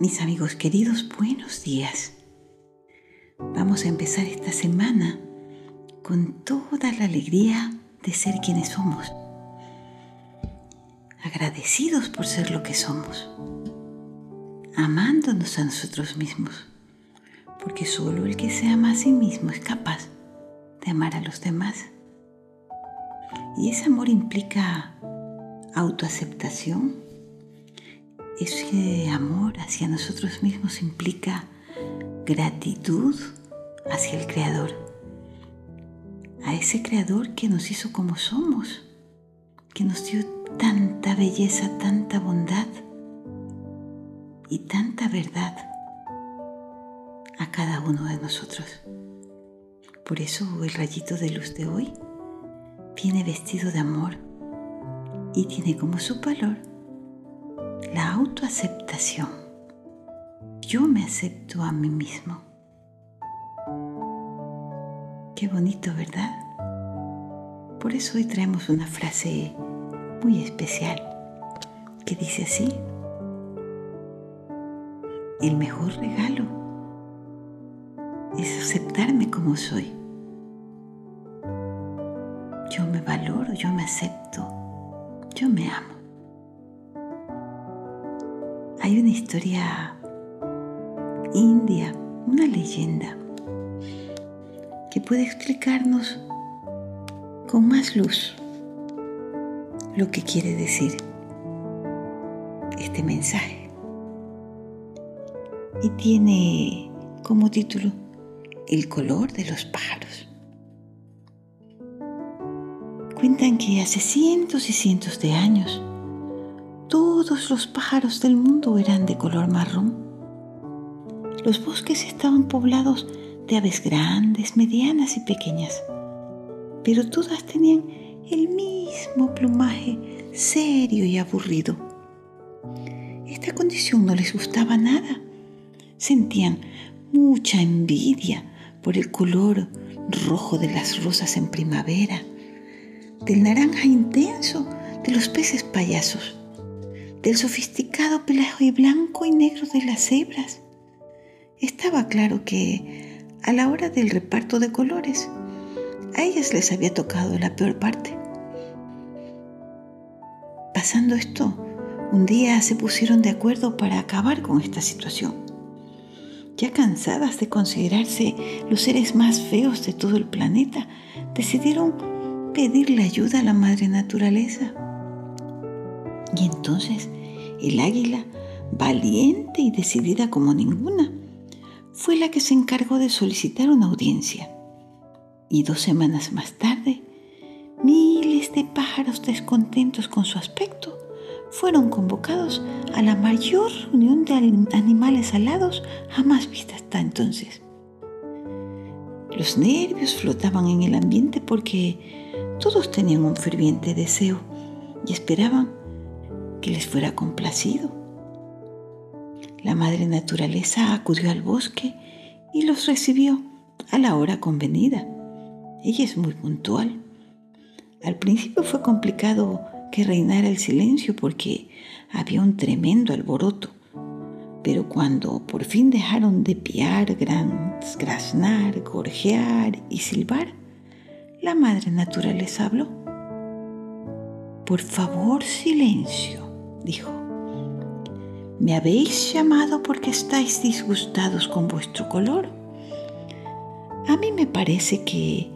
Mis amigos queridos, buenos días. Vamos a empezar esta semana con toda la alegría de ser quienes somos. Agradecidos por ser lo que somos. Amándonos a nosotros mismos. Porque solo el que se ama a sí mismo es capaz de amar a los demás. Y ese amor implica autoaceptación, ese amor hacia nosotros mismos implica gratitud hacia el Creador, a ese Creador que nos hizo como somos, que nos dio tanta belleza, tanta bondad y tanta verdad a cada uno de nosotros. Por eso el rayito de luz de hoy viene vestido de amor y tiene como su valor la autoaceptación. Yo me acepto a mí mismo. Qué bonito, ¿verdad? Por eso hoy traemos una frase muy especial que dice así. El mejor regalo es aceptarme como soy. Yo me valoro, yo me acepto, yo me amo. Hay una historia india, una leyenda, que puede explicarnos con más luz lo que quiere decir este mensaje. Y tiene como título El color de los pájaros. Cuentan que hace cientos y cientos de años, todos los pájaros del mundo eran de color marrón. Los bosques estaban poblados de aves grandes, medianas y pequeñas, pero todas tenían el mismo plumaje serio y aburrido. Esta condición no les gustaba nada. Sentían mucha envidia por el color rojo de las rosas en primavera, del naranja intenso de los peces payasos del sofisticado pelaje blanco y negro de las cebras. Estaba claro que a la hora del reparto de colores, a ellas les había tocado la peor parte. Pasando esto, un día se pusieron de acuerdo para acabar con esta situación. Ya cansadas de considerarse los seres más feos de todo el planeta, decidieron pedirle ayuda a la madre naturaleza. Y entonces el águila, valiente y decidida como ninguna, fue la que se encargó de solicitar una audiencia. Y dos semanas más tarde, miles de pájaros descontentos con su aspecto fueron convocados a la mayor reunión de animales alados jamás vista hasta entonces. Los nervios flotaban en el ambiente porque todos tenían un ferviente deseo y esperaban que les fuera complacido. La madre naturaleza acudió al bosque y los recibió a la hora convenida. Ella es muy puntual. Al principio fue complicado que reinara el silencio porque había un tremendo alboroto. Pero cuando por fin dejaron de piar, graznar, gorjear y silbar, la madre naturaleza habló. Por favor, silencio dijo. ¿Me habéis llamado porque estáis disgustados con vuestro color? A mí me parece que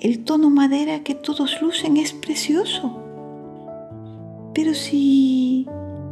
el tono madera que todos lucen es precioso. Pero si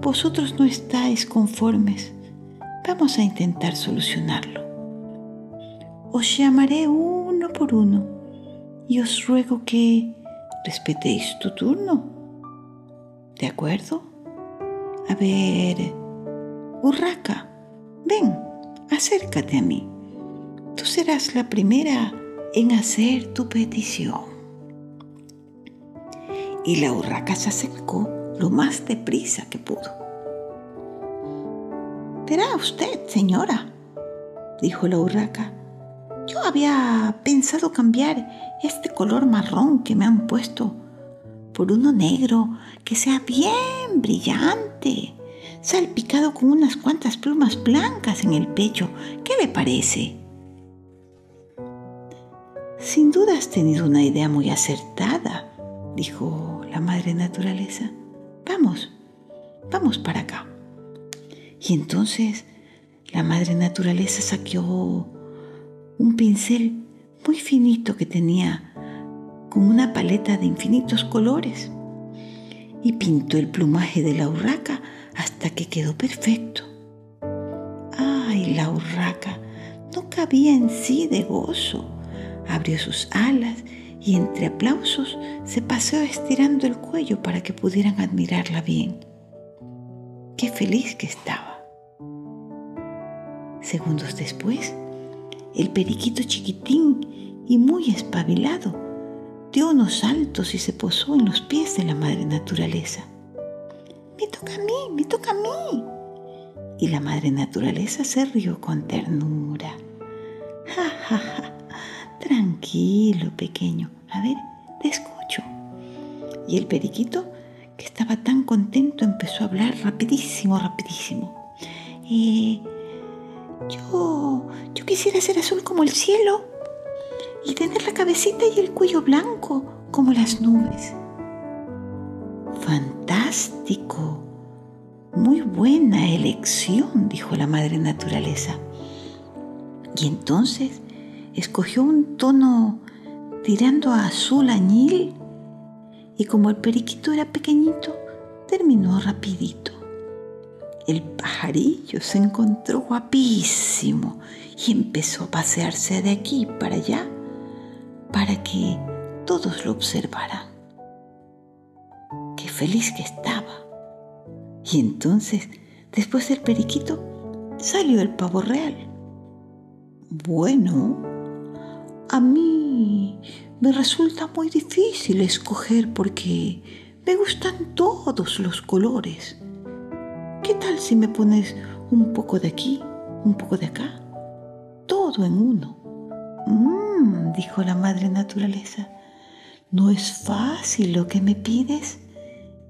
vosotros no estáis conformes, vamos a intentar solucionarlo. Os llamaré uno por uno y os ruego que respetéis tu turno. ¿De acuerdo? A ver, Urraca, ven, acércate a mí. Tú serás la primera en hacer tu petición. Y la urraca se acercó lo más deprisa que pudo. Verá usted, señora, dijo la urraca. Yo había pensado cambiar este color marrón que me han puesto por uno negro que sea bien brillante, salpicado con unas cuantas plumas blancas en el pecho. ¿Qué le parece? Sin duda has tenido una idea muy acertada, dijo la madre naturaleza. Vamos, vamos para acá. Y entonces la madre naturaleza saqueó un pincel muy finito que tenía con una paleta de infinitos colores y pintó el plumaje de la urraca hasta que quedó perfecto. ¡Ay, la urraca! No cabía en sí de gozo. Abrió sus alas y entre aplausos se paseó estirando el cuello para que pudieran admirarla bien. ¡Qué feliz que estaba! Segundos después, el periquito chiquitín y muy espabilado dio unos saltos y se posó en los pies de la madre naturaleza. Me toca a mí, me toca a mí. Y la madre naturaleza se rió con ternura. Ja, ja, ja. Tranquilo, pequeño. A ver, te escucho. Y el periquito, que estaba tan contento, empezó a hablar rapidísimo, rapidísimo. Eh, yo, yo quisiera ser azul como el cielo y tener la cabecita y el cuello blanco como las nubes. Fantástico. Muy buena elección, dijo la madre naturaleza. Y entonces escogió un tono tirando a azul añil y como el periquito era pequeñito, terminó rapidito. El pajarillo se encontró guapísimo y empezó a pasearse de aquí para allá para que todos lo observaran. Qué feliz que estaba. Y entonces, después del periquito, salió el pavo real. Bueno, a mí me resulta muy difícil escoger porque me gustan todos los colores. ¿Qué tal si me pones un poco de aquí, un poco de acá? Todo en uno. Dijo la madre naturaleza, no es fácil lo que me pides,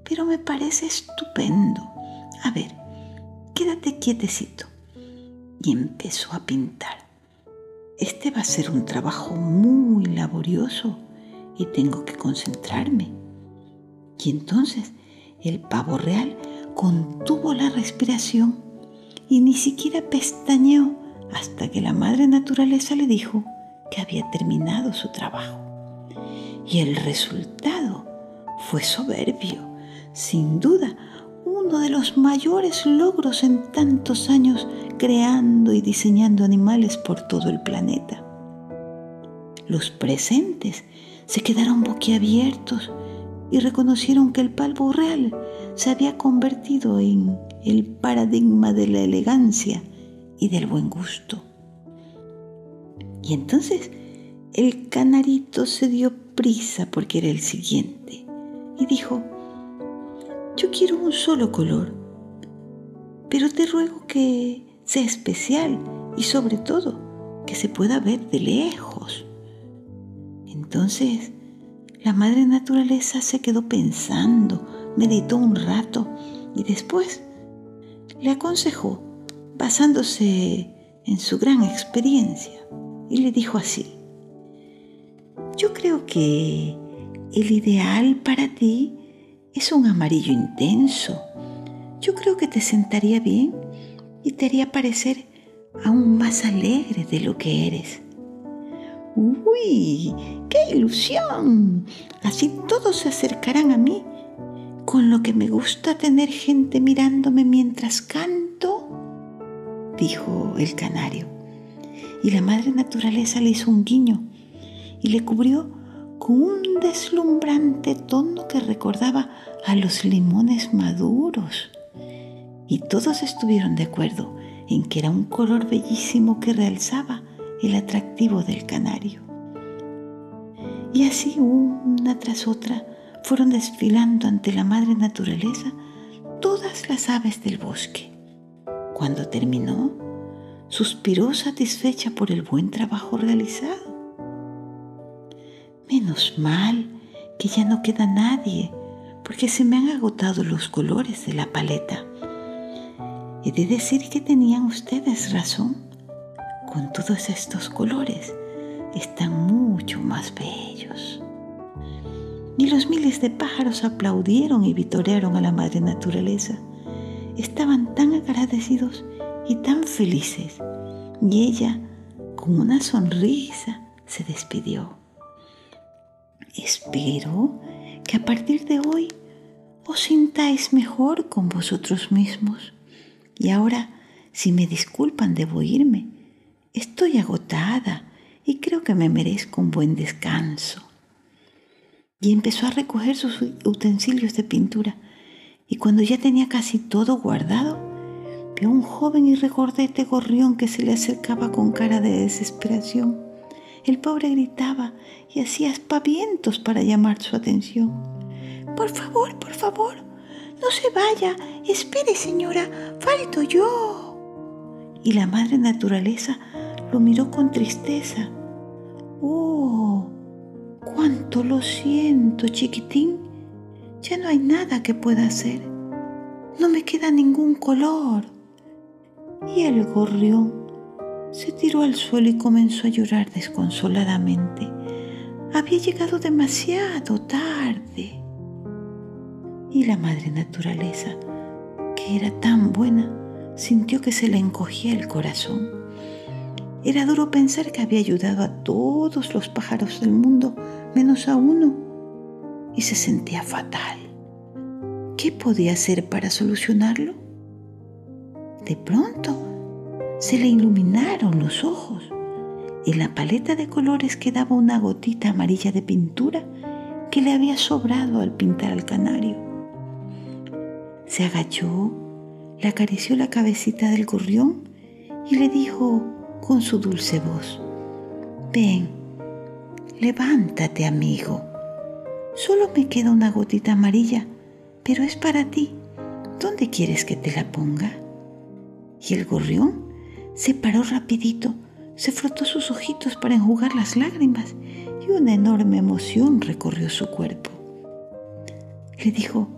pero me parece estupendo. A ver, quédate quietecito. Y empezó a pintar. Este va a ser un trabajo muy laborioso y tengo que concentrarme. Y entonces el pavo real contuvo la respiración y ni siquiera pestañeó hasta que la madre naturaleza le dijo que había terminado su trabajo. Y el resultado fue soberbio, sin duda uno de los mayores logros en tantos años creando y diseñando animales por todo el planeta. Los presentes se quedaron boquiabiertos y reconocieron que el palvo real se había convertido en el paradigma de la elegancia y del buen gusto. Y entonces el canarito se dio prisa porque era el siguiente y dijo, yo quiero un solo color, pero te ruego que sea especial y sobre todo que se pueda ver de lejos. Entonces la madre naturaleza se quedó pensando, meditó un rato y después le aconsejó, basándose en su gran experiencia, y le dijo así, yo creo que el ideal para ti es un amarillo intenso. Yo creo que te sentaría bien y te haría parecer aún más alegre de lo que eres. ¡Uy! ¡Qué ilusión! Así todos se acercarán a mí, con lo que me gusta tener gente mirándome mientras canto, dijo el canario. Y la madre naturaleza le hizo un guiño y le cubrió con un deslumbrante tono que recordaba a los limones maduros. Y todos estuvieron de acuerdo en que era un color bellísimo que realzaba el atractivo del canario. Y así una tras otra fueron desfilando ante la madre naturaleza todas las aves del bosque. Cuando terminó, suspiró satisfecha por el buen trabajo realizado. Menos mal que ya no queda nadie, porque se me han agotado los colores de la paleta. He de decir que tenían ustedes razón. Con todos estos colores están mucho más bellos. Y los miles de pájaros aplaudieron y vitorearon a la madre naturaleza. Estaban tan agradecidos y tan felices. Y ella, con una sonrisa, se despidió. Espero que a partir de hoy os sintáis mejor con vosotros mismos. Y ahora, si me disculpan, debo irme. Estoy agotada y creo que me merezco un buen descanso. Y empezó a recoger sus utensilios de pintura. Y cuando ya tenía casi todo guardado, un joven y regordete gorrión que se le acercaba con cara de desesperación. El pobre gritaba y hacía aspavientos para llamar su atención. Por favor, por favor, no se vaya. Espere, señora, falto yo. Y la madre naturaleza lo miró con tristeza. Oh, cuánto lo siento, chiquitín. Ya no hay nada que pueda hacer. No me queda ningún color. Y el gorrión se tiró al suelo y comenzó a llorar desconsoladamente. Había llegado demasiado tarde. Y la madre naturaleza, que era tan buena, sintió que se le encogía el corazón. Era duro pensar que había ayudado a todos los pájaros del mundo menos a uno y se sentía fatal. ¿Qué podía hacer para solucionarlo? De pronto se le iluminaron los ojos. En la paleta de colores quedaba una gotita amarilla de pintura que le había sobrado al pintar al canario. Se agachó, le acarició la cabecita del gorrión y le dijo con su dulce voz, ven, levántate amigo, solo me queda una gotita amarilla, pero es para ti. ¿Dónde quieres que te la ponga? Y el gorrión se paró rapidito, se frotó sus ojitos para enjugar las lágrimas y una enorme emoción recorrió su cuerpo. Le dijo,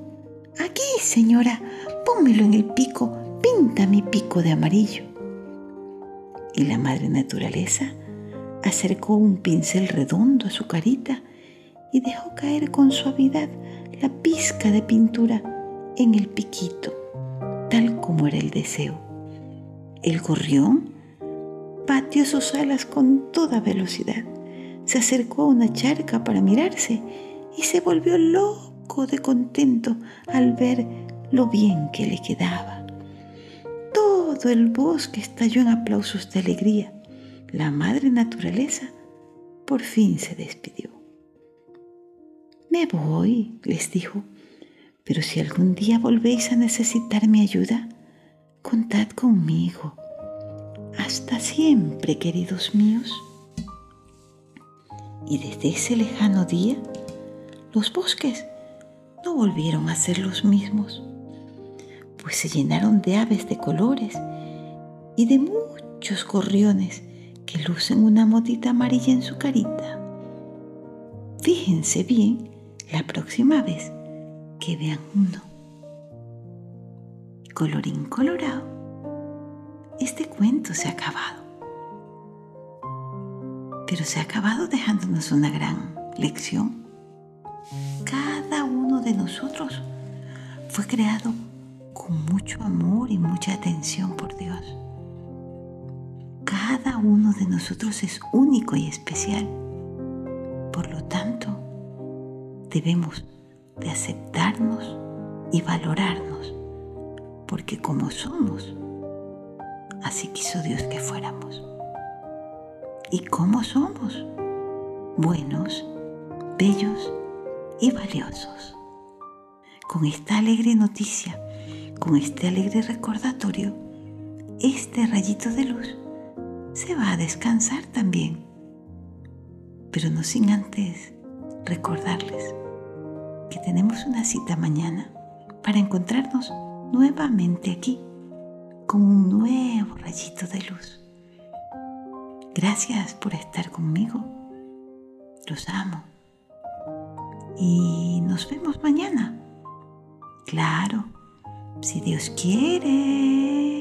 aquí, señora, pónmelo en el pico, pinta mi pico de amarillo. Y la madre naturaleza acercó un pincel redondo a su carita y dejó caer con suavidad la pizca de pintura en el piquito, tal como era el deseo. El gorrión pateó sus alas con toda velocidad. Se acercó a una charca para mirarse y se volvió loco de contento al ver lo bien que le quedaba. Todo el bosque estalló en aplausos de alegría. La madre naturaleza por fin se despidió. Me voy, les dijo, pero si algún día volvéis a necesitar mi ayuda, contad conmigo. Hasta siempre, queridos míos. Y desde ese lejano día, los bosques no volvieron a ser los mismos, pues se llenaron de aves de colores y de muchos gorriones que lucen una motita amarilla en su carita. Fíjense bien la próxima vez que vean uno colorín colorado, este cuento se ha acabado. Pero se ha acabado dejándonos una gran lección. Cada uno de nosotros fue creado con mucho amor y mucha atención por Dios. Cada uno de nosotros es único y especial. Por lo tanto, debemos de aceptarnos y valorarnos porque como somos, así quiso Dios que fuéramos. ¿Y cómo somos? Buenos, bellos y valiosos. Con esta alegre noticia, con este alegre recordatorio, este rayito de luz se va a descansar también. Pero no sin antes recordarles que tenemos una cita mañana para encontrarnos nuevamente aquí con un nuevo rayito de luz. Gracias por estar conmigo. Los amo. Y nos vemos mañana. Claro, si Dios quiere.